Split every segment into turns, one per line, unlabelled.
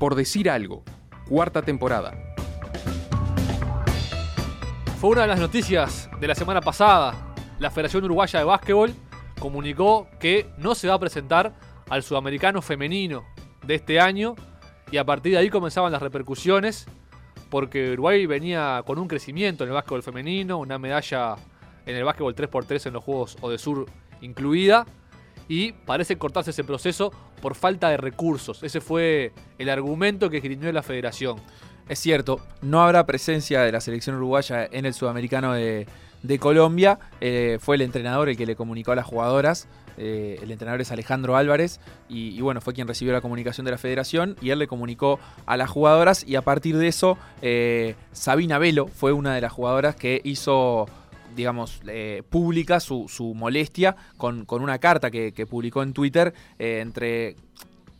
Por decir algo, cuarta temporada.
Fue una de las noticias de la semana pasada. La Federación Uruguaya de Básquetbol comunicó que no se va a presentar al sudamericano femenino de este año y a partir de ahí comenzaban las repercusiones porque Uruguay venía con un crecimiento en el básquetbol femenino, una medalla en el básquetbol 3x3 en los Juegos Odesur incluida y parece cortarse ese proceso por falta de recursos. Ese fue el argumento que esgrimió la federación.
Es cierto, no habrá presencia de la selección uruguaya en el sudamericano de, Colombia. Eh, fue el entrenador el que le comunicó a las jugadoras. Eh, el entrenador es Alejandro Álvarez y, bueno, fue quien recibió la comunicación de la federación y él le comunicó a las jugadoras y a partir de eso eh, Sabina Velo fue una de las jugadoras que hizo digamos, eh, pública su, molestia con, una carta que, publicó en Twitter eh, entre...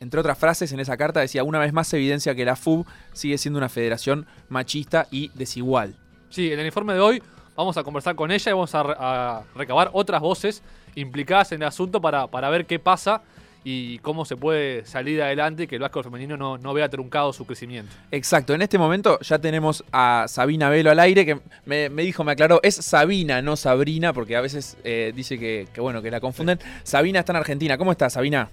Entre otras frases, en esa carta decía, una vez más evidencia que la FUB sigue siendo una federación machista y desigual.
Sí, en el informe de hoy vamos a conversar con ella y vamos a, recabar otras voces implicadas en el asunto para, para ver qué pasa y cómo se puede salir adelante y que el básquetbol femenino no, no, vea truncado su crecimiento.
Exacto, en este momento ya tenemos a Sabina Velo al aire, que me, dijo, me aclaró, es Sabina, no Sabrina, porque a veces eh, dice que, bueno, que la confunden. Sabina está en Argentina, ¿cómo estás, Sabina?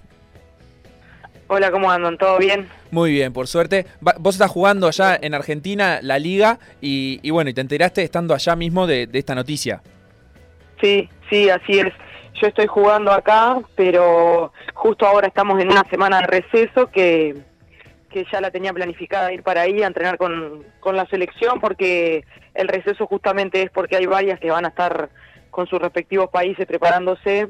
Hola, ¿cómo andan? ¿Todo bien?
Muy bien, por suerte. Vos estás jugando allá en Argentina la liga y, bueno, y te enteraste estando allá mismo de, de esta noticia.
Sí, sí, así es yo estoy jugando acá, pero justo ahora estamos en una semana de receso que, que ya la tenía planificada ir para ahí a entrenar con, con la selección porque el receso justamente es porque hay varias que van a estar con sus respectivos países preparándose.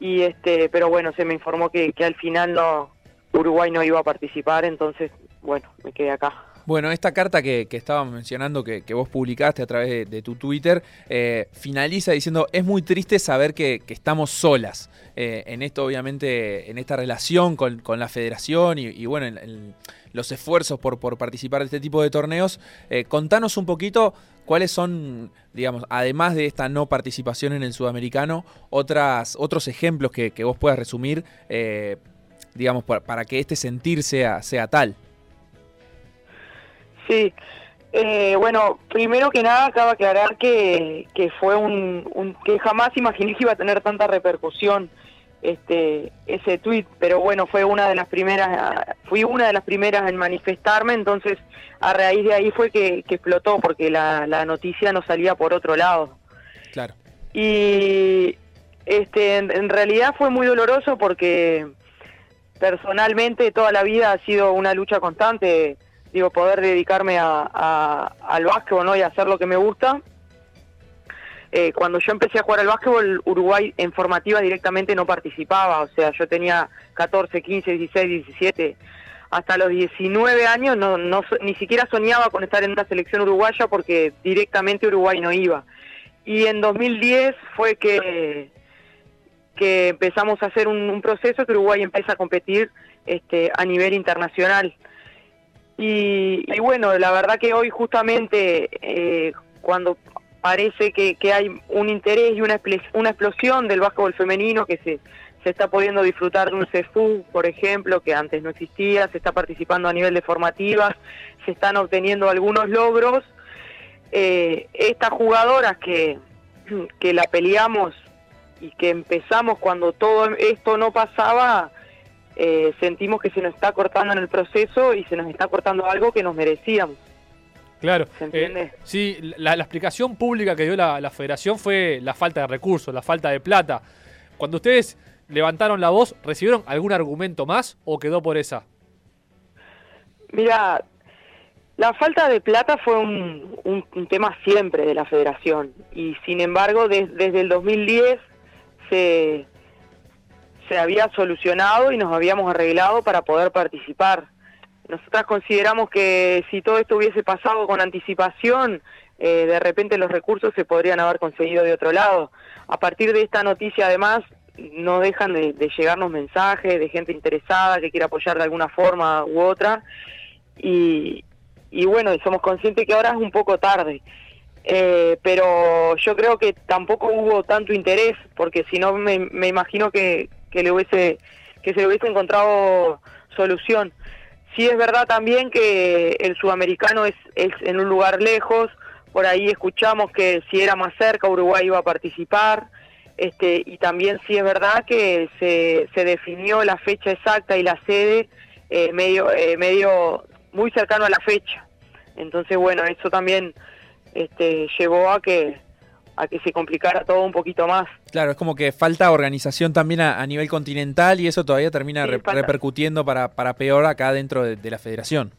Y este pero bueno se me informó que, que al final no Uruguay no iba a participar entonces bueno me quedé acá
bueno, esta carta que, que estábamos mencionando, que, vos publicaste a través de, tu Twitter, eh, finaliza diciendo, es muy triste saber que, estamos solas eh, en esto, obviamente, en esta relación con, la federación y, bueno, en, los esfuerzos por, por, participar de este tipo de torneos. Eh, contanos un poquito cuáles son, digamos, además de esta no participación en el sudamericano, otras, otros ejemplos que, vos puedas resumir, digamos, para, para, que este sentir sea, sea tal.
Sí, eh, bueno, primero que nada acaba de aclarar que, que fue un, que jamás imaginé que iba a tener tanta repercusión este ese tweet, pero bueno, fue una de las primeras, fui una de las primeras en manifestarme, entonces a raíz de ahí fue que, explotó porque la, la noticia no salía por otro lado.
Claro.
Y este en realidad fue muy doloroso porque personalmente toda la vida ha sido una lucha constante digo, poder dedicarme a, al básquetbol ¿no? y hacer lo que me gusta. Eh, cuando yo empecé a jugar al básquetbol, Uruguay en formativa directamente no participaba, o sea, yo tenía 14, 15, 16, 17, hasta los 19 años no, no, ni siquiera soñaba con estar en una selección uruguaya porque directamente Uruguay no iba. Y en 2010 fue que, que empezamos a hacer un, un proceso que Uruguay empieza a competir este, a nivel internacional. Y, bueno, la verdad que hoy justamente eh, cuando parece que, hay un interés y una, una explosión del básquetbol femenino que se, se está pudiendo disfrutar de un CEFU, por ejemplo, que antes no existía, se está participando a nivel de formativas, se están obteniendo algunos logros. Eh, estas jugadoras que, que la peleamos y que empezamos cuando todo esto no pasaba, eh, sentimos que se nos está cortando en el proceso y se nos está cortando algo que nos merecíamos.
Claro, eh, sí, la, explicación pública que dio la, federación fue la falta de recursos, la falta de plata. Cuando ustedes levantaron la voz, ¿recibieron algún argumento más o quedó por esa?
Mira, la falta de plata fue un, tema siempre de la federación y sin embargo desde el 2010 se, se había solucionado y nos habíamos arreglado para poder participar. Nosotras consideramos que si todo esto hubiese pasado con anticipación, eh, de repente los recursos se podrían haber conseguido de otro lado. A partir de esta noticia, además, no dejan de, llegarnos mensajes de gente interesada que quiere apoyar de alguna forma u otra. Y, y bueno, somos conscientes que ahora es un poco tarde. Eh, pero yo creo que tampoco hubo tanto interés, porque si no me, me imagino que, que le hubiese que se le hubiese encontrado solución. sí es verdad también que el sudamericano es, es en un lugar lejos, por ahí escuchamos que si era más cerca Uruguay iba a participar, este, y también sí es verdad que se, se definió la fecha exacta y la sede eh, medio, eh, medio muy cercano a la fecha. Entonces, bueno, eso también este, llevó a que a que se complicara todo un poquito más.
Claro, es como que falta organización también a, nivel continental y eso todavía termina repercutiendo para, para peor acá dentro de, la federación.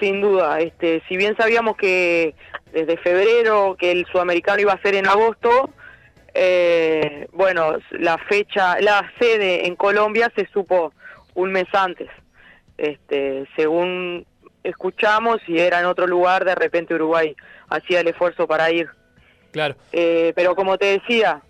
Sin duda, este, si bien sabíamos que desde febrero que el sudamericano iba a ser en agosto, eh, bueno, la fecha, la sede en Colombia se supo un mes antes. Este, según escuchamos, y era en otro lugar, de repente Uruguay hacía el esfuerzo para ir.
Claro.
Eh, pero como te decía,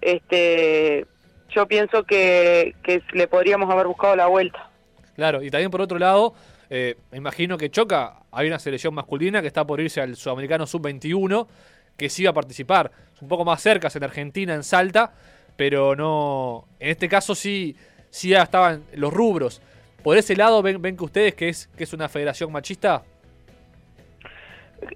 este, yo pienso que, le podríamos haber buscado la vuelta.
Claro, y también por otro lado, eh, me imagino que Choca, hay una selección masculina que está por irse al Sudamericano Sub-21, que sí va a participar. un poco más cerca, en Argentina, en Salta, pero no. En este caso sí, sí ya estaban los rubros. ¿Por ese lado ven, ven que ustedes que es, que es una federación machista?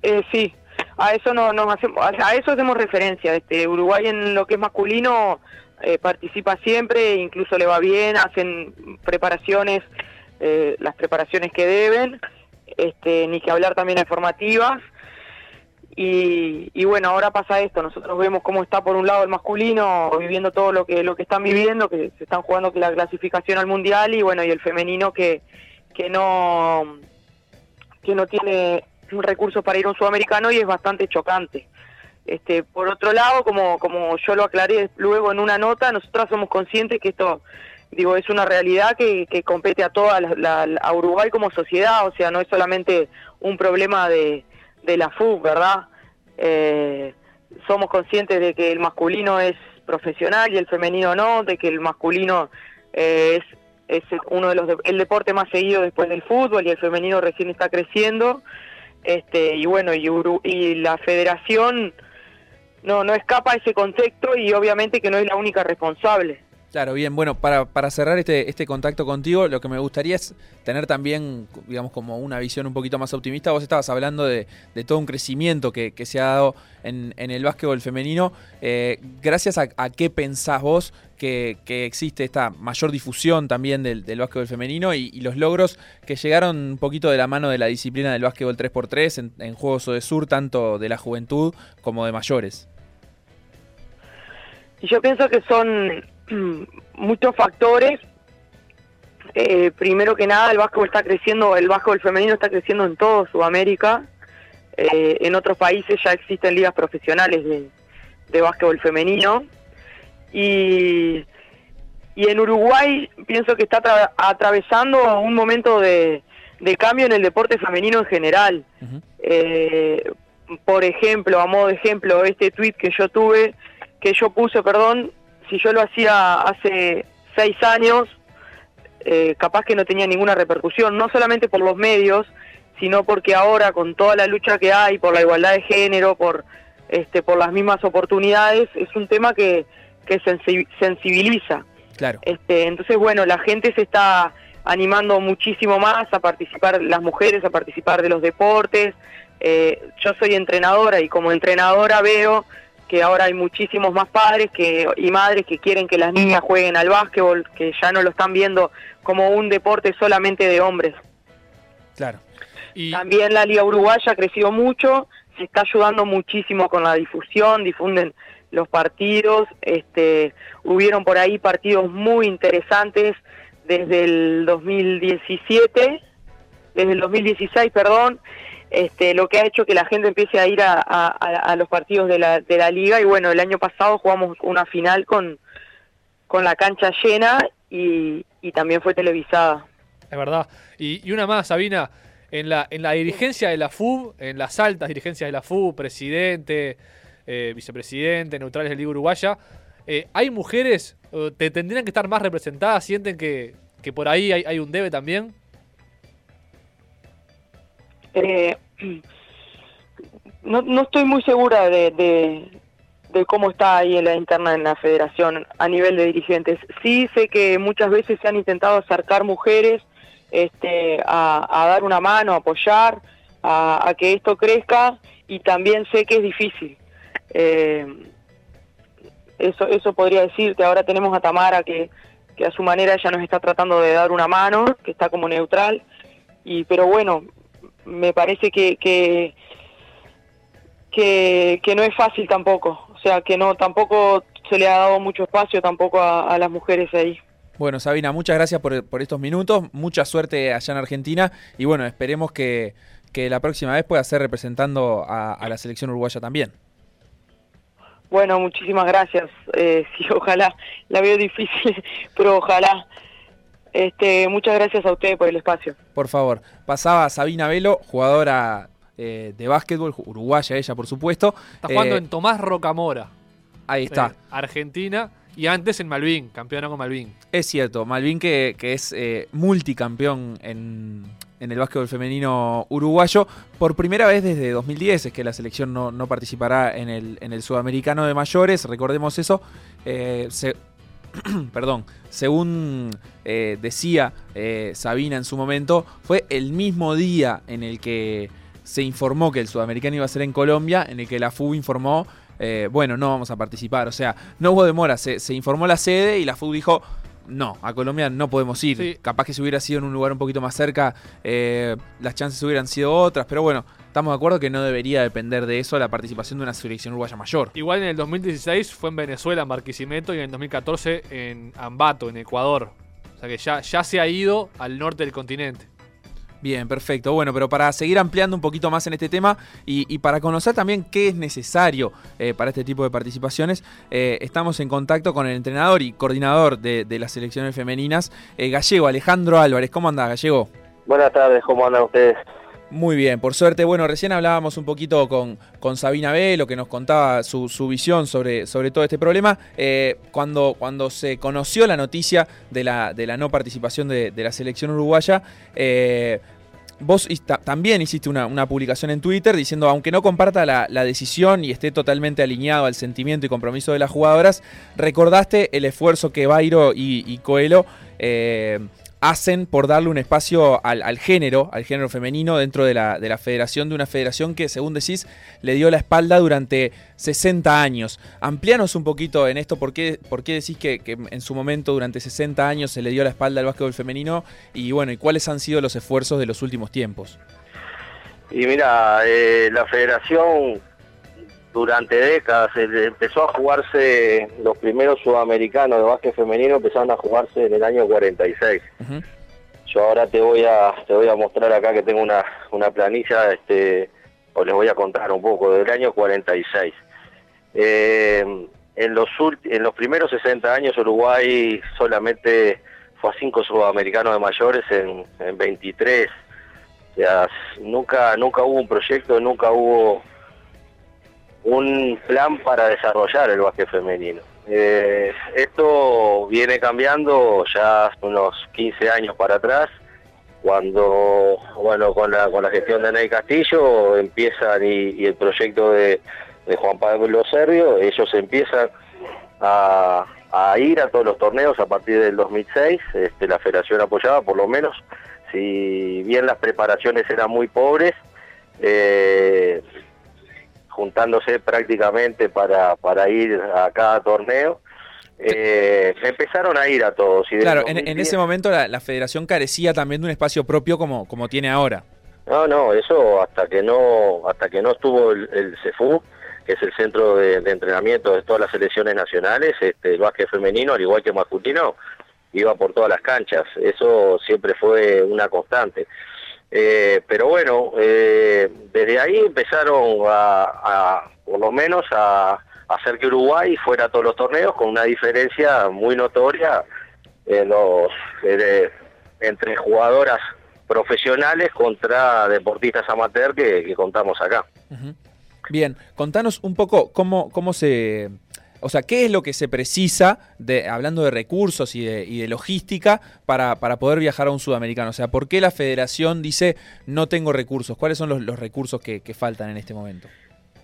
Eh, sí, a eso no, nos hacemos, a eso hacemos referencia. Este, Uruguay en lo que es masculino eh, participa siempre, incluso le va bien, hacen preparaciones, eh, las preparaciones que deben, este, ni que hablar también de formativas. Y, y, bueno, ahora pasa esto, nosotros vemos cómo está por un lado el masculino viviendo todo lo que lo que están viviendo, que se están jugando la clasificación al mundial y bueno, y el femenino que que no que no tiene un recurso para ir a un sudamericano y es bastante chocante. Este, por otro lado, como, como yo lo aclaré luego en una nota, nosotros somos conscientes que esto digo es una realidad que, que compete a toda la, a Uruguay como sociedad, o sea, no es solamente un problema de, de la FUB, ¿verdad? Eh, somos conscientes de que el masculino es profesional y el femenino no, de que el masculino eh, es, es uno de los el deporte más seguido después del fútbol y el femenino recién está creciendo este, y bueno, y, y la federación no, no escapa a ese contexto y obviamente que no es la única responsable.
Claro, bien, bueno, para, para cerrar este, este contacto contigo, lo que me gustaría es tener también, digamos, como una visión un poquito más optimista. Vos estabas hablando de, todo un crecimiento que, se ha dado en, el básquetbol femenino. Eh, gracias a, qué pensás vos que, existe esta mayor difusión también del, del básquetbol femenino y, los logros que llegaron un poquito de la mano de la disciplina del básquetbol 3x3 en, en Juegos de Sur, tanto de la juventud como de mayores?
Yo pienso que son muchos factores. Eh, primero que nada, el básquetbol está creciendo, el básquetbol femenino está creciendo en todo Sudamérica. Eh, en otros países ya existen ligas profesionales de, de básquetbol femenino. Y, y en Uruguay pienso que está atravesando un momento de, de, cambio en el deporte femenino en general. Eh, por ejemplo, a modo de ejemplo, este tweet que yo tuve, que yo puse, perdón, si yo lo hacía hace seis años, eh, capaz que no tenía ninguna repercusión, no solamente por los medios, sino porque ahora con toda la lucha que hay por la igualdad de género, por este, por las mismas oportunidades, es un tema que, que sensibiliza.
Claro.
Este, entonces, bueno, la gente se está animando muchísimo más a participar, las mujeres a participar de los deportes. Eh, yo soy entrenadora y como entrenadora veo que ahora hay muchísimos más padres que, y madres que quieren que las niñas jueguen al básquetbol, que ya no lo están viendo como un deporte solamente de hombres.
Claro.
Y... También la Liga Uruguaya ha crecido mucho, se está ayudando muchísimo con la difusión, difunden los partidos, este, hubieron por ahí partidos muy interesantes desde el 2017, desde el 2016, perdón, este, lo que ha hecho que la gente empiece a ir a, los partidos de la, de la liga y bueno, el año pasado jugamos una final con, con la cancha llena y, también fue televisada.
Es verdad. Y, una más, Sabina, en la, en la dirigencia de la FUB, en las altas dirigencias de la FUB, presidente, eh, vicepresidente, neutrales de Liga Uruguaya, eh, ¿hay mujeres, te tendrían que estar más representadas? ¿Sienten que, por ahí hay, hay un debe también?
Eh, no, no estoy muy segura de, cómo está ahí en la interna en la federación a nivel de dirigentes. Sí sé que muchas veces se han intentado acercar mujeres este, a, dar una mano, a apoyar, a, que esto crezca y también sé que es difícil. Eh, eso, eso podría decirte. Ahora tenemos a Tamara que, que a su manera ella nos está tratando de dar una mano, que está como neutral. Y, pero bueno, me parece que, que, que, no es fácil tampoco. O sea, que no tampoco se le ha dado mucho espacio tampoco a, las mujeres ahí.
Bueno, Sabina, muchas gracias por, por, estos minutos, mucha suerte allá en Argentina y bueno, esperemos que, que la próxima vez pueda ser representando a, a la selección uruguaya también.
Bueno, muchísimas gracias. Eh, sí, ojalá. La veo difícil, pero ojalá. Este, muchas gracias a ustedes por el espacio.
Por favor. Pasaba Sabina Velo, jugadora eh, de básquetbol, uruguaya ella, por supuesto.
Está jugando eh, en Tomás Rocamora.
Ahí está.
Argentina. Y antes en Malvin, campeona con Malvin.
Es cierto, Malvin que, que es multicampeón en, en el básquetbol femenino uruguayo. Por primera vez desde 2010 es que la selección no, participará en el, en el, sudamericano de mayores, recordemos eso. Eh, perdón, según eh, decía eh, Sabina en su momento, fue el mismo día en el que se informó que el sudamericano iba a ser en Colombia, en el que la FU informó, bueno, no vamos a participar. O sea, no hubo demora, se, se informó la sede y la FU dijo, no, a Colombia no podemos ir. Capaz que si hubiera sido en un lugar un poquito más cerca, eh, las chances hubieran sido otras, pero bueno, estamos de acuerdo que no debería depender de eso la participación de una selección uruguaya mayor.
Igual en el 2016 fue en Venezuela, en Barquisimeto, y en el 2014 en Ambato, en Ecuador. O sea que ya, ya se ha ido al norte del continente.
Bien, perfecto. Bueno, pero para seguir ampliando un poquito más en este tema y, para conocer también qué es necesario eh, para este tipo de participaciones, eh, estamos en contacto con el entrenador y coordinador de, las selecciones femeninas, eh, Gallego, Alejandro Álvarez. ¿Cómo anda, Gallego?
Buenas tardes, ¿cómo andan ustedes?
Muy bien, por suerte, bueno, recién hablábamos un poquito con, con Sabina B, lo que nos contaba su, visión sobre, sobre todo este problema. cuando, cuando se conoció la noticia de la, de la no participación de, la selección uruguaya, Vos también hiciste una, publicación en Twitter diciendo, aunque no comparta la, decisión y esté totalmente alineado al sentimiento y compromiso de las jugadoras, recordaste el esfuerzo que Bairo y, Coelho eh, hacen por darle un espacio al, género, al género femenino dentro de la, de la, federación, de una federación que, según decís, le dio la espalda durante 60 años. Amplianos un poquito en esto, ¿por qué, por qué decís que, en su momento, durante 60 años, se le dio la espalda al básquetbol femenino? Y bueno, ¿y cuáles han sido los esfuerzos de los últimos tiempos?
Y mira, eh, la federación durante décadas empezó a jugarse, los primeros sudamericanos de básquet femenino empezaron a jugarse en el año 46. Yo ahora te voy a te voy a mostrar acá que tengo una, una planilla, este, o les voy a contar un poco, del año 46. Eh, en, los en los primeros 60 años Uruguay solamente fue a cinco sudamericanos de mayores en, en 23. O sea, nunca, nunca hubo un proyecto, nunca hubo un plan para desarrollar el básquet femenino. Eh, esto viene cambiando ya unos 15 años para atrás, cuando, bueno, con la, con la gestión de Ney Castillo empiezan y, el proyecto de, Juan Pablo Servio, ellos empiezan a, ir a todos los torneos a partir del 2006, este, la federación apoyaba por lo menos, si bien las preparaciones eran muy pobres, eh, juntándose prácticamente para, para ir a cada torneo. Eh, empezaron a ir a todos.
Y claro, en, ese momento la, federación carecía también de un espacio propio como, como tiene ahora.
No, no, eso hasta que no hasta que no estuvo el, CEFU, que es el centro de, entrenamiento de todas las selecciones nacionales, este, el básquet femenino, al igual que masculino, iba por todas las canchas. Eso siempre fue una constante. Eh, pero bueno, eh, desde ahí empezaron a, por lo menos a, hacer que Uruguay fuera a todos los torneos con una diferencia muy notoria en los, eh, entre jugadoras profesionales contra deportistas amateur que, contamos acá.
Bien, contanos un poco cómo, cómo se o sea, ¿qué es lo que se precisa, de, hablando de recursos y de, logística, para, para, poder viajar a un sudamericano? O sea, ¿por qué la federación dice no tengo recursos? ¿Cuáles son los, recursos que, faltan en este momento?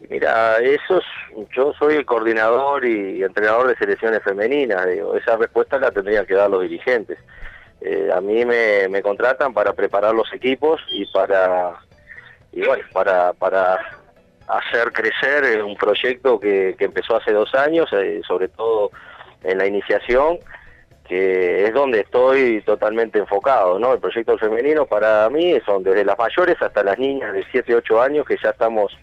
Mira, eso yo soy el coordinador y entrenador de selecciones femeninas, digo, esa respuesta la tendrían que dar los dirigentes. eh, a mí me, me contratan para preparar los equipos y para y bueno para para hacer crecer eh, un proyecto que, que empezó hace dos años eh, sobre todo en la iniciación que es donde estoy totalmente enfocado no el proyecto femenino para mí son desde las mayores hasta las niñas de 7 8 años que ya estamos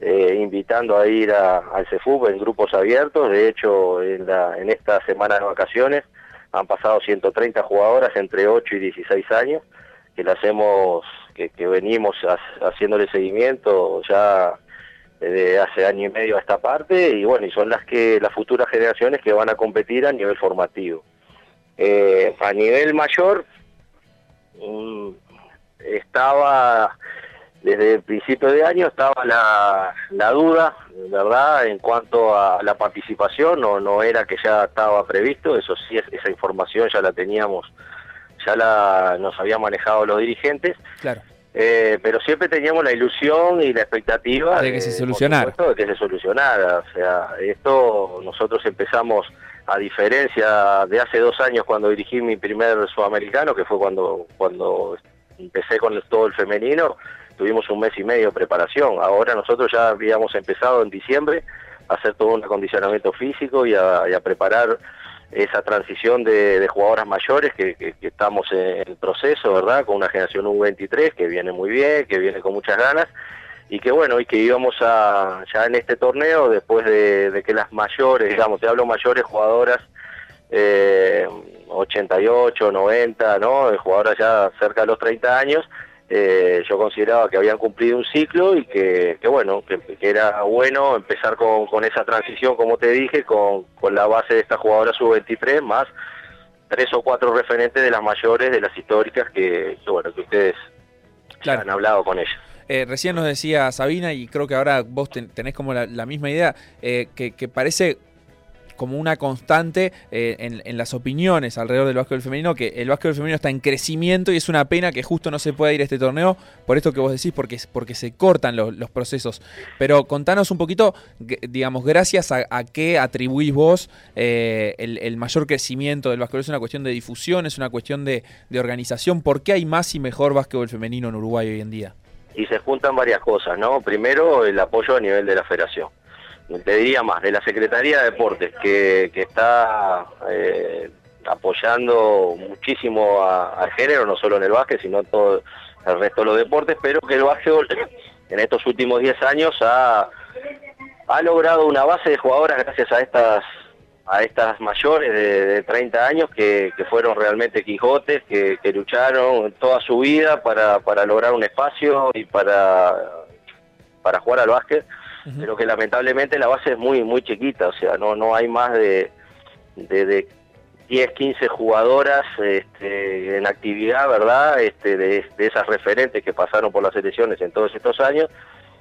eh, invitando a ir al CEFUB en grupos abiertos. De hecho en, esta semana de vacaciones han pasado 130 jugadoras entre 8 y 16 años, que las hemos, que, que venimos ha, haciéndole seguimiento ya desde hace año y medio a esta parte, y bueno, y son las que, las futuras generaciones que van a competir a nivel formativo. Eh, a nivel mayor, mm, estaba desde el principio de año estaba la, la duda, ¿verdad?, en cuanto a la participación, no, no era que ya estaba previsto, eso sí, esa información ya la teníamos, ya la nos había manejado los dirigentes.
Claro.
Eh, pero siempre teníamos la ilusión y la expectativa
de que se solucionara.
Supuesto, de que se solucionara. O sea, esto nosotros empezamos, a diferencia de hace dos años cuando dirigí mi primer sudamericano, que fue cuando, cuando empecé con todo el femenino, tuvimos un mes y medio de preparación. Ahora nosotros ya habíamos empezado en diciembre a hacer todo un acondicionamiento físico y a, y a preparar esa transición de, jugadoras mayores que, estamos en el proceso, ¿verdad? Con una generación U23 que viene muy bien, que viene con muchas ganas y que bueno, y que íbamos a, ya en este torneo, después de, de que las mayores, digamos, te hablo mayores jugadoras, eh, 88, 90, ¿no? Jugadoras ya cerca de los 30 años, eh, yo consideraba que habían cumplido un ciclo y que, que bueno, que, que, era bueno empezar con, con, esa transición, como te dije, con, con la base de esta jugadora sub-23, más tres o cuatro referentes de las mayores, de las históricas, que, que bueno, que ustedes claro. han hablado con ellas.
Eh, recién nos decía Sabina, y creo que ahora vos ten, tenés como la, la misma idea, eh, que, que, parece como una constante eh, en, las opiniones alrededor del básquetbol femenino, que el básquetbol femenino está en crecimiento y es una pena que justo no se pueda ir a este torneo, por esto que vos decís, porque, porque se cortan los, procesos. Pero contanos un poquito, digamos, gracias a, qué atribuís vos eh, el, el, mayor crecimiento del básquetbol. ¿Es una cuestión de difusión, es una cuestión de, de organización? ¿Por qué hay más y mejor básquetbol femenino en Uruguay hoy en día?
Y se juntan varias cosas, ¿no? Primero, el apoyo a nivel de la federación te diría más, de la Secretaría de Deportes, que, que está eh, apoyando muchísimo al género, no solo en el básquet, sino en todo el resto de los deportes, pero que el básquetbol en estos últimos 10 años ha, ha logrado una base de jugadoras gracias a estas a estas mayores de, de 30 años que, que, fueron realmente Quijotes, que, que lucharon toda su vida para, para lograr un espacio y para, para jugar al básquet uh -huh. pero que lamentablemente la base es muy muy chiquita, o sea, no no hay más de, de, de 10, 15 jugadoras este, en actividad, ¿verdad? Este, de, de, esas referentes que pasaron por las elecciones en todos estos años,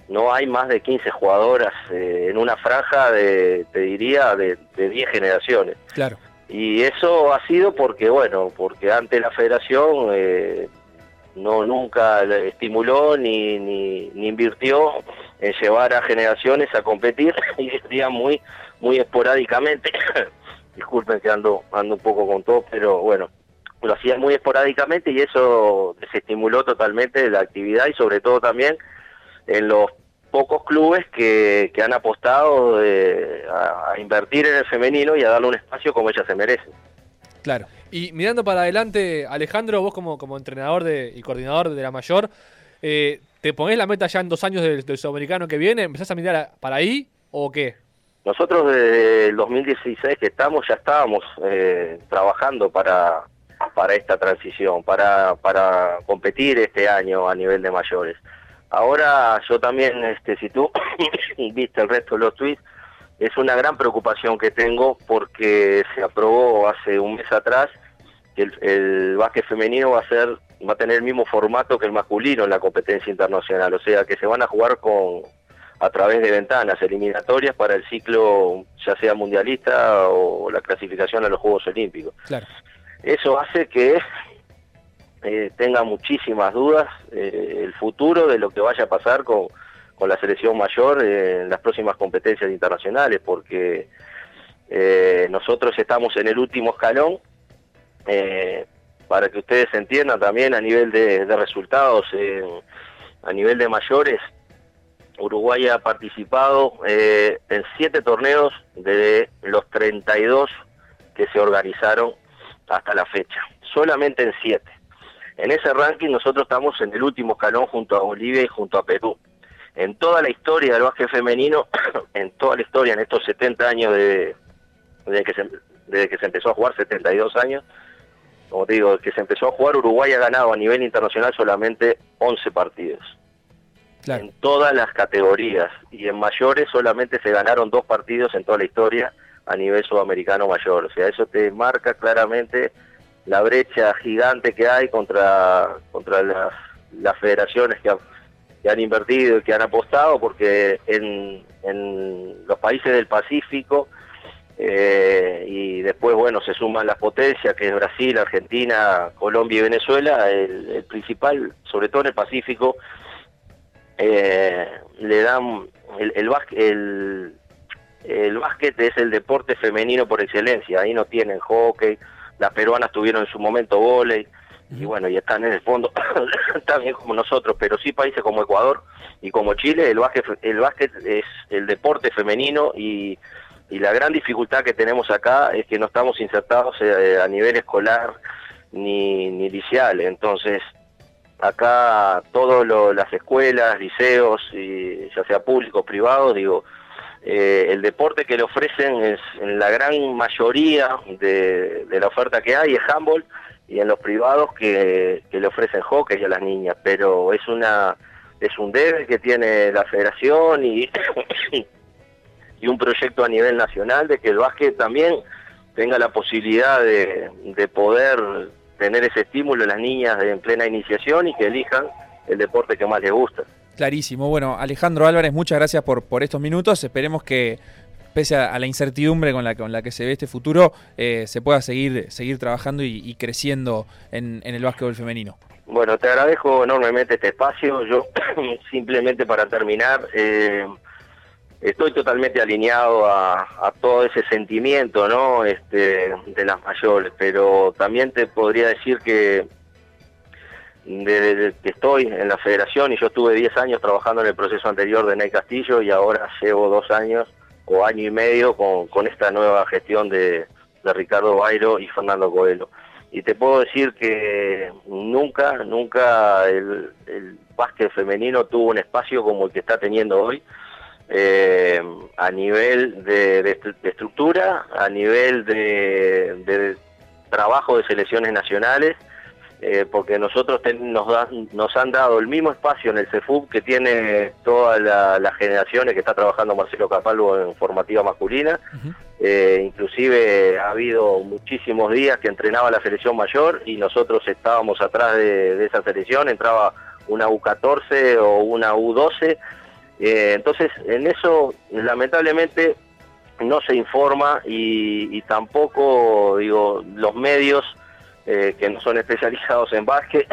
no hay más de 15 jugadoras eh, en una franja de, te diría, de, de 10 generaciones.
Claro.
Y eso ha sido porque, bueno, porque antes la federación eh, no nunca estimuló ni, ni, invirtió en llevar a generaciones a competir y sería muy muy esporádicamente disculpen que ando ando un poco con todo pero bueno lo hacía muy esporádicamente y eso desestimuló totalmente la actividad y sobre todo también en los pocos clubes que, que han apostado eh, a, a, invertir en el femenino y a darle un espacio como ellas se merecen.
Claro. Y mirando para adelante, Alejandro, vos como, como entrenador de, y coordinador de la mayor, eh, ¿Te ponés la meta ya en dos años del, sudamericano que viene? ¿Empezás a mirar para ahí o qué?
Nosotros desde el 2016 que estamos, ya estábamos eh, trabajando para, para esta transición, para, para competir este año a nivel de mayores. Ahora yo también, este, si tú viste el resto de los tweets, es una gran preocupación que tengo porque se aprobó hace un mes atrás que el, el básquet femenino va a ser va a tener el mismo formato que el masculino en la competencia internacional, o sea que se van a jugar con a través de ventanas eliminatorias para el ciclo ya sea mundialista o la clasificación a los Juegos Olímpicos.
Claro.
Eso hace que eh, tenga muchísimas dudas eh, el futuro de lo que vaya a pasar con, con la selección mayor en las próximas competencias internacionales, porque eh, nosotros estamos en el último escalón, eh, para que ustedes entiendan también a nivel de, resultados, a nivel de mayores, Uruguay ha participado eh, en siete torneos de los 32 que se organizaron hasta la fecha, solamente en siete. En ese ranking nosotros estamos en el último escalón junto a Bolivia y junto a Perú. En toda la historia del básquet femenino, en toda la historia, en estos 70 años de, desde, que se, desde que se empezó a jugar, 72 años, como te digo, que se empezó a jugar, Uruguay ha ganado a nivel internacional solamente 11 partidos. En todas las categorías. Y en mayores solamente se ganaron dos partidos en toda la historia a nivel sudamericano mayor. O sea, eso te marca claramente la brecha gigante que hay contra, contra las, las federaciones que, han invertido y que han apostado, porque en, en los países del Pacífico eh, y después, bueno, se suman las potencias, que es Brasil, Argentina, Colombia y Venezuela, el, principal, sobre todo en el Pacífico, eh, le dan el, el, el, el básquet es el deporte femenino por excelencia, ahí no tienen hockey, las peruanas tuvieron en su momento volei, y bueno, y están en el fondo también como nosotros, pero sí países como Ecuador y como Chile, el básquet, el básquet es el deporte femenino y y la gran dificultad que tenemos acá es que no estamos insertados eh, a nivel escolar ni, ni liceal, entonces acá todas las escuelas, liceos, y ya sea públicos, privados, digo, eh, el deporte que le ofrecen es en la gran mayoría de, la oferta que hay es handball y en los privados que, le ofrecen hockey a las niñas, pero es una es un debe que tiene la federación y y un proyecto a nivel nacional de que el básquet también tenga la posibilidad de, poder tener ese estímulo en las niñas en plena iniciación y que elijan el deporte que más les gusta.
Clarísimo. Bueno, Alejandro Álvarez, muchas gracias por, por estos minutos. Esperemos que, pese a, la incertidumbre con la, con la que se ve este futuro, eh, se pueda seguir, seguir trabajando y, creciendo en, en, el básquetbol femenino.
Bueno, te agradezco enormemente este espacio. Yo simplemente para terminar, eh, estoy totalmente alineado a, todo ese sentimiento no este de las mayores pero también te podría decir que desde que estoy en la federación y yo estuve 10 años trabajando en el proceso anterior de Ney Castillo y ahora llevo dos años o año y medio con, esta nueva gestión de, Ricardo Bairo y Fernando Coelho. Y te puedo decir que nunca, nunca el, el básquet femenino tuvo un espacio como el que está teniendo hoy eh, a nivel de, estructura, a nivel de, trabajo de selecciones nacionales, eh, porque nosotros nos, nos han dado el mismo espacio en el CEFUB que tiene todas las generaciones que está trabajando Marcelo Capalvo en formativa masculina. Eh, inclusive ha habido muchísimos días que entrenaba la selección mayor y nosotros estábamos atrás de, de esa selección, entraba una U14 o una U12 eh, entonces, en eso, lamentablemente, no se informa y, tampoco, digo, los medios eh, que no son especializados en básquet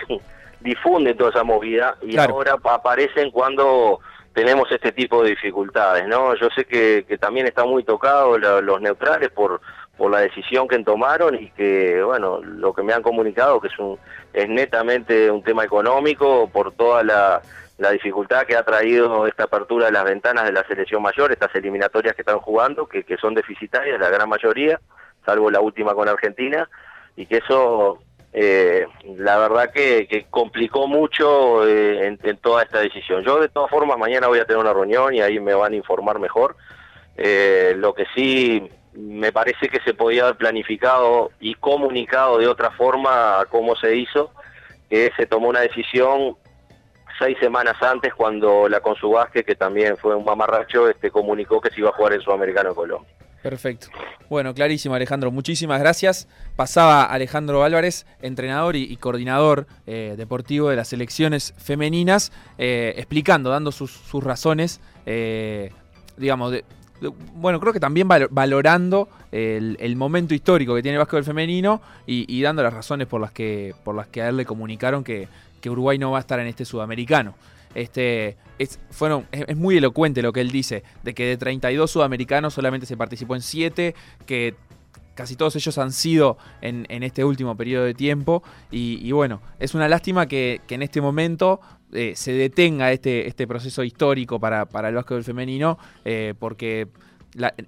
difunden toda esa movida y ahora aparecen cuando tenemos este tipo de dificultades, ¿no? Yo sé que, también está muy tocado los neutrales por por la decisión que tomaron y que, bueno, lo que me han comunicado que es un es netamente un tema económico por toda la la dificultad que ha traído esta apertura de las ventanas de la selección mayor, estas eliminatorias que están jugando, que, son deficitarias, la gran mayoría, salvo la última con Argentina, y que eso, eh, la verdad que, complicó mucho eh, en, toda esta decisión. Yo de todas formas mañana voy a tener una reunión y ahí me van a informar mejor. Eh, lo que sí me parece que se podía haber planificado y comunicado de otra forma cómo se hizo, que se tomó una decisión seis semanas antes cuando la Consubasque, que también fue un mamarracho, este, comunicó que se iba a jugar en Sudamericano Colombia.
Perfecto. Bueno, clarísimo Alejandro, muchísimas gracias. Pasaba Alejandro Álvarez, entrenador y, coordinador eh, deportivo de las selecciones femeninas, eh, explicando, dando sus, razones, eh, digamos, de, bueno, creo que también valorando el, momento histórico que tiene el básquetbol femenino y, y, dando las razones por las que, por las que a él le comunicaron que, que Uruguay no va a estar en este sudamericano. Este, es, fueron, es, muy elocuente lo que él dice, de que de 32 sudamericanos solamente se participó en 7, que casi todos ellos han sido en, este último periodo de tiempo. Y, bueno, es una lástima que, en este momento eh, se detenga este, este proceso histórico para, para el básquetbol femenino, eh, porque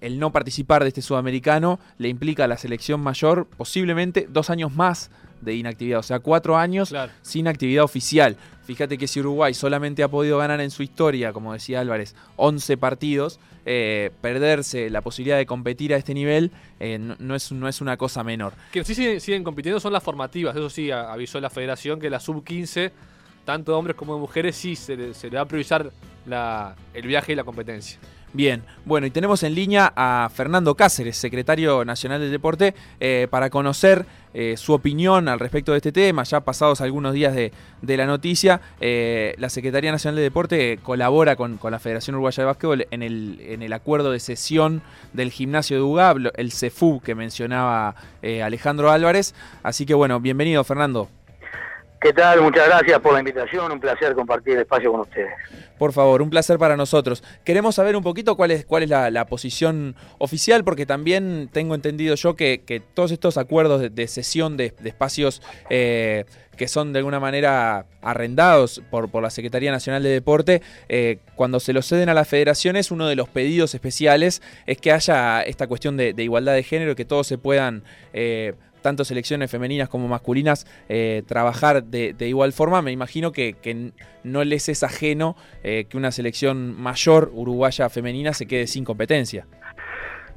el no participar de este sudamericano le implica a la selección mayor posiblemente dos años más de inactividad, o sea, cuatro años sin actividad oficial. Fíjate que si Uruguay solamente ha podido ganar en su historia, como decía Álvarez, 11 partidos, eh, perderse la posibilidad de competir a este nivel eh, no, es, no es una cosa menor.
Que sí siguen, compitiendo son las formativas, eso sí avisó la federación que la sub-15, tanto de hombres como de mujeres, sí se le, se le va a priorizar el viaje y la competencia.
Bien, bueno, y tenemos en línea a Fernando Cáceres, secretario nacional del deporte, eh, para conocer eh, su opinión al respecto de este tema. Ya pasados algunos días de, la noticia, eh, la Secretaría Nacional de Deporte colabora con, la Federación Uruguaya de Básquetbol en el, en el acuerdo de sesión del gimnasio de UGAB, el CEFU que mencionaba Alejandro Álvarez. Así que bueno, bienvenido Fernando.
¿Qué tal? Muchas gracias por la invitación, un placer compartir el espacio con ustedes.
Por favor, un placer para nosotros. Queremos saber un poquito cuál es, cuál es la, posición oficial, porque también tengo entendido yo que, todos estos acuerdos de, cesión de, espacios eh, que son de alguna manera arrendados por, por la Secretaría Nacional de Deporte, eh, cuando se los ceden a las federaciones, uno de los pedidos especiales es que haya esta cuestión de, igualdad de género, que todos se puedan... Eh, tanto selecciones femeninas como masculinas eh, trabajar de, igual forma, me imagino que, no les es ajeno eh, que una selección mayor uruguaya femenina se quede sin competencia.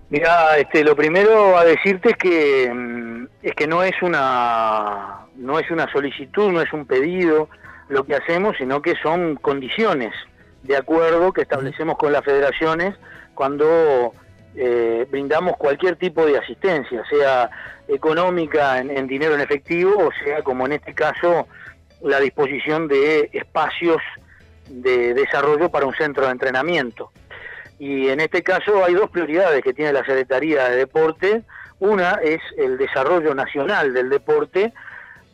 Mira, este, lo primero a decirte es que mm, es que no es una no es una solicitud, no es un pedido lo que hacemos, sino que son condiciones de acuerdo que establecemos con las federaciones cuando eh, brindamos cualquier tipo de asistencia, sea económica en, dinero en efectivo, o sea, como en este caso, la disposición de espacios de desarrollo para un centro de entrenamiento. Y en este caso hay dos prioridades que tiene la Secretaría de Deporte. Una es el desarrollo nacional del deporte,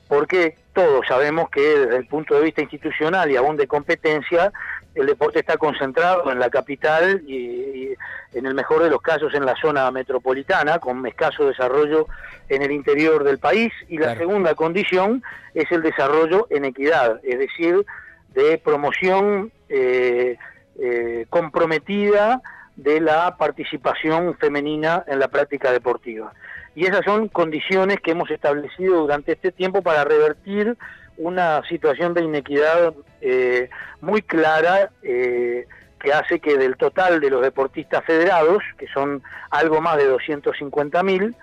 porque todos sabemos que desde el punto de vista institucional y aún de competencia, el deporte está concentrado en la capital y, en el mejor de los casos en la zona metropolitana, con escaso desarrollo en el interior del país. Y la segunda condición es el desarrollo en equidad, es decir, de promoción eh, eh, comprometida de la participación femenina en la práctica deportiva. Y esas son condiciones que hemos establecido durante este tiempo para revertir una situación de inequidad eh, muy clara eh, que hace que del total de los deportistas federados, que son algo más de 250.000,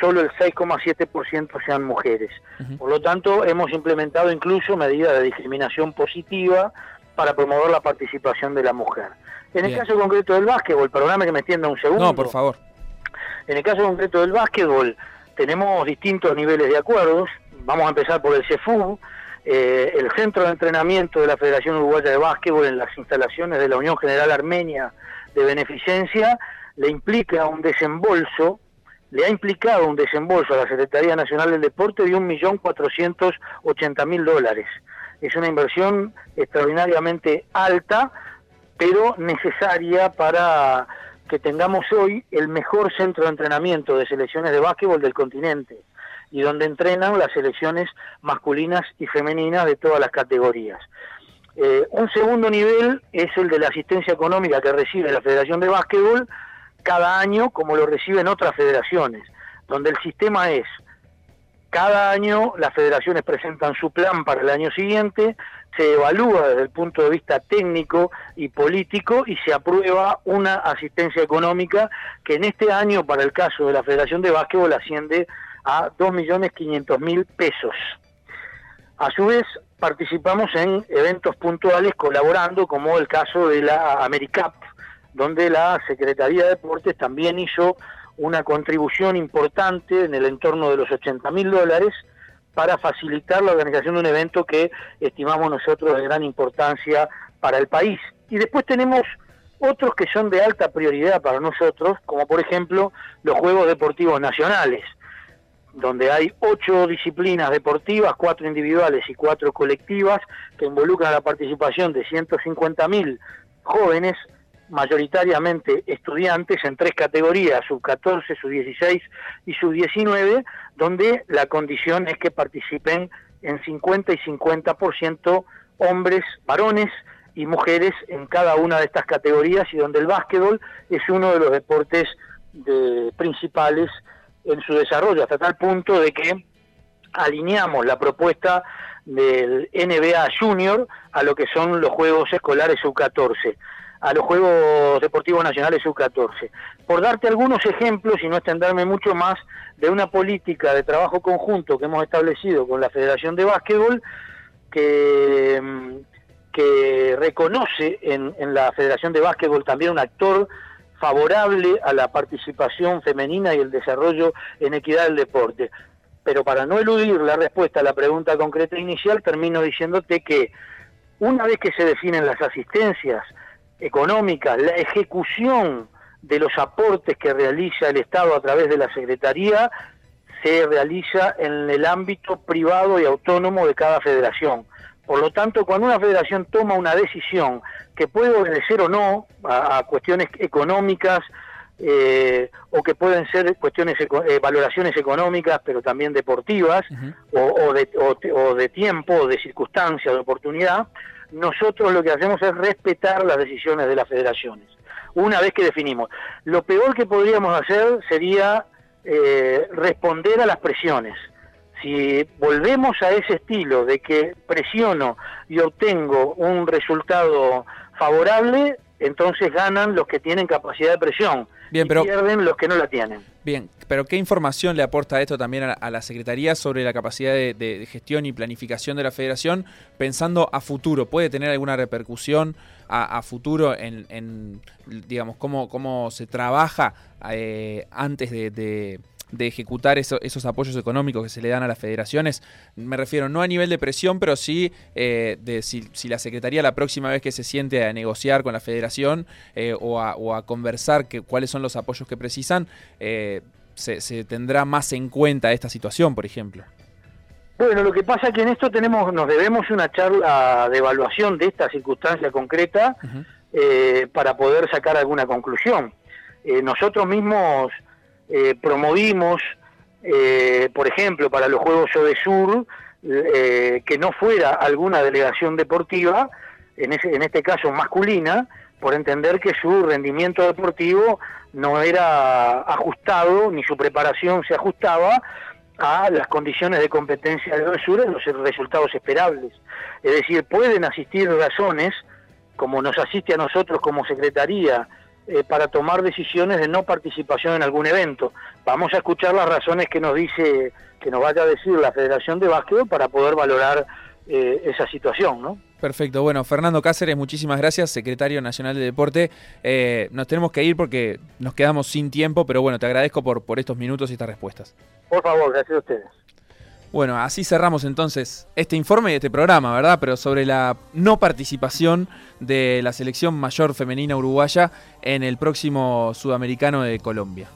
solo el 6,7% sean mujeres. Por lo tanto, hemos implementado incluso medidas de discriminación positiva para promover la participación de la mujer. En el caso concreto del básquetbol, perdóname que me extienda un segundo.
No, por favor.
En el caso concreto del básquetbol, tenemos distintos niveles de acuerdos. Vamos a empezar por el CEFU, eh, el centro de entrenamiento de la Federación Uruguaya de Básquetbol en las instalaciones de la Unión General Armenia de Beneficencia le implica un desembolso, le ha implicado un desembolso a la Secretaría Nacional del Deporte de 1.480.000 dólares. Es una inversión extraordinariamente alta, pero necesaria para que tengamos hoy el mejor centro de entrenamiento de selecciones de básquetbol del continente y donde entrenan las selecciones masculinas y femeninas de todas las categorías. Eh, un segundo nivel es el de la asistencia económica que recibe la Federación de Básquetbol cada año, como lo reciben otras federaciones, donde el sistema es, cada año las federaciones presentan su plan para el año siguiente, se evalúa desde el punto de vista técnico y político y se aprueba una asistencia económica que en este año, para el caso de la Federación de Básquetbol, asciende a 2.500.000 pesos. A su vez, participamos en eventos puntuales colaborando, como el caso de la AmeriCap, donde la Secretaría de Deportes también hizo una contribución importante en el entorno de los 80.000 dólares para facilitar la organización de un evento que estimamos nosotros de gran importancia para el país. Y después tenemos otros que son de alta prioridad para nosotros, como por ejemplo los Juegos Deportivos Nacionales donde hay ocho disciplinas deportivas, cuatro individuales y cuatro colectivas, que involucran la participación de 150.000 jóvenes mayoritariamente estudiantes en tres categorías, sub 14, sub 16 y sub 19, donde la condición es que participen en 50 y 50% hombres, varones y mujeres en cada una de estas categorías y donde el básquetbol es uno de los deportes principales en su desarrollo, hasta tal punto de que alineamos la propuesta del NBA Junior a lo que son los Juegos Escolares Sub-14, a los Juegos Deportivos Nacionales Sub-14. Por darte algunos ejemplos y no extenderme mucho más de una política de trabajo conjunto que hemos establecido con la Federación de Básquetbol, que, mm, reconoce en, en la Federación de Básquetbol también un actor favorable a la participación femenina y el desarrollo en equidad del deporte. Pero para no eludir la respuesta a la pregunta concreta inicial, termino diciéndote que una vez que se definen las asistencias económicas, la ejecución de los aportes que realiza el Estado a través de la Secretaría, se realiza en el ámbito privado y autónomo de cada federación. Por lo tanto, cuando una federación toma una decisión que puede obedecer o no a, cuestiones económicas eh, o que pueden ser cuestiones eh, valoraciones económicas, pero también deportivas o, de, o, de, tiempo, o de circunstancia, de oportunidad, nosotros lo que hacemos es respetar las decisiones de las federaciones. Una vez que definimos, lo peor que podríamos hacer sería eh, responder a las presiones si volvemos a ese estilo de que presiono y obtengo un resultado favorable, entonces ganan los que tienen capacidad de presión
Bien,
y
pero,
pierden los que no la tienen.
Bien, pero ¿qué información le aporta esto también a, la Secretaría sobre la capacidad de, gestión y planificación de la Federación pensando a futuro? ¿Puede tener alguna repercusión a, futuro en, digamos, cómo, cómo se trabaja eh, antes de de ejecutar esos apoyos económicos que se le dan a las federaciones. Me refiero no a nivel de presión, pero sí eh, de si, la Secretaría la próxima vez que se siente a negociar con la federación eh, o, a, conversar que, cuáles son los apoyos que precisan, eh, se, tendrá más en cuenta esta situación, por ejemplo.
Bueno, lo que pasa es que en esto tenemos, nos debemos una charla de evaluación de esta circunstancia concreta para poder sacar alguna conclusión. nosotros mismos eh, promovimos, eh, por ejemplo, para los Juegos de Sur, eh, que no fuera alguna delegación deportiva, en, este caso masculina, por entender que su rendimiento deportivo no era ajustado, ni su preparación se ajustaba a las condiciones de competencia de Sur en los resultados esperables. Es decir, pueden asistir razones, como nos asiste a nosotros como Secretaría, eh, para tomar decisiones de no participación en algún evento. Vamos a escuchar las razones que nos dice, que nos vaya a decir la Federación de Básquetbol para poder valorar eh, esa situación, ¿no?
Perfecto. Bueno, Fernando Cáceres, muchísimas gracias, secretario nacional de deporte. Eh, nos tenemos que ir porque nos quedamos sin tiempo, pero bueno, te agradezco por, por estos minutos y estas respuestas.
Por favor, gracias a ustedes.
Bueno, así cerramos entonces este informe y este programa, ¿verdad? Pero sobre la no participación de la selección mayor femenina uruguaya en el próximo sudamericano de Colombia.